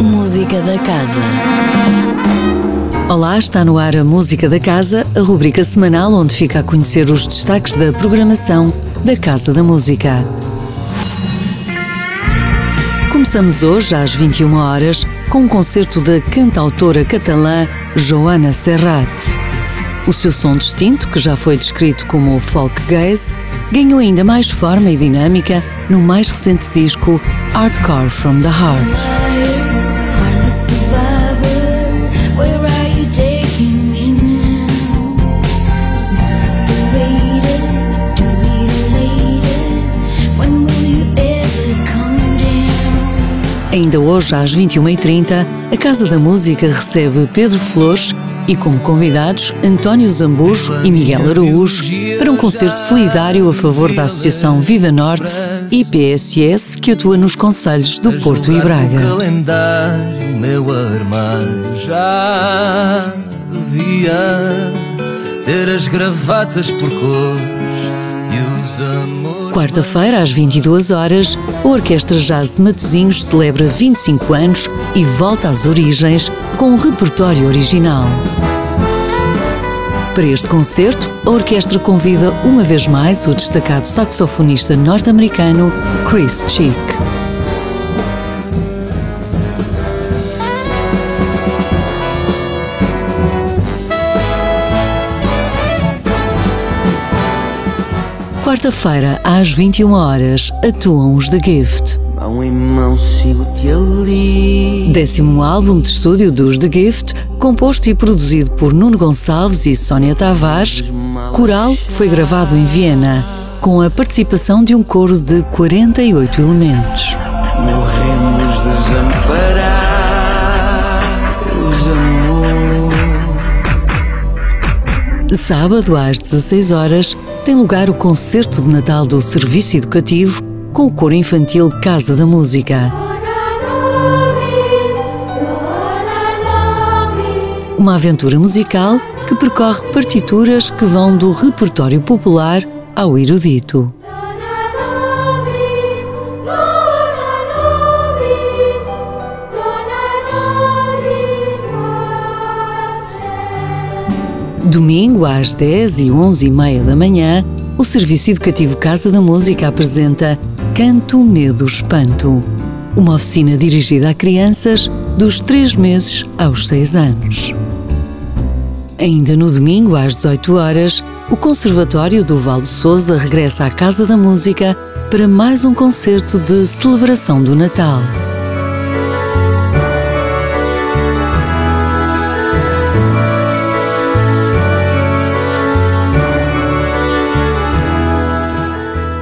Música da Casa. Olá, está no ar a Música da Casa, a rubrica semanal onde fica a conhecer os destaques da programação da Casa da Música. Começamos hoje às 21 horas com um concerto da cantautora catalã Joana Serrat. O seu som distinto, que já foi descrito como folk gaze, ganhou ainda mais forma e dinâmica no mais recente disco Hardcore from the Heart. Ainda hoje, às 21h30, a Casa da Música recebe Pedro Flores e, como convidados, António Zambujo e Miguel Araújo para um concerto solidário a favor da Associação Vida Norte e PSS que atua nos Conselhos do Porto e Braga. meu armário já devia ter as gravatas por cor. Quarta-feira, às 22 horas, a Orquestra Jazz Matosinhos celebra 25 anos e volta às origens com um repertório original. Para este concerto, a orquestra convida uma vez mais o destacado saxofonista norte-americano Chris Chick. Quarta-feira, às 21 horas, atuam os The Gift. Mão em mão sigo-te ali. Décimo álbum de estúdio dos The Gift, composto e produzido por Nuno Gonçalves e Sónia Tavares, Coral foi gravado em Viena, com a participação de um coro de 48 elementos. Morremos desamparados, amor. Sábado às 16 horas, tem lugar o concerto de Natal do Serviço Educativo com o coro infantil Casa da Música. Uma aventura musical que percorre partituras que vão do repertório popular ao erudito. Domingo, às 10 e 11 e meia da manhã, o Serviço Educativo Casa da Música apresenta Canto, Medo, Espanto, uma oficina dirigida a crianças dos 3 meses aos 6 anos. Ainda no domingo, às 18 horas, o Conservatório do Val de Souza regressa à Casa da Música para mais um concerto de celebração do Natal.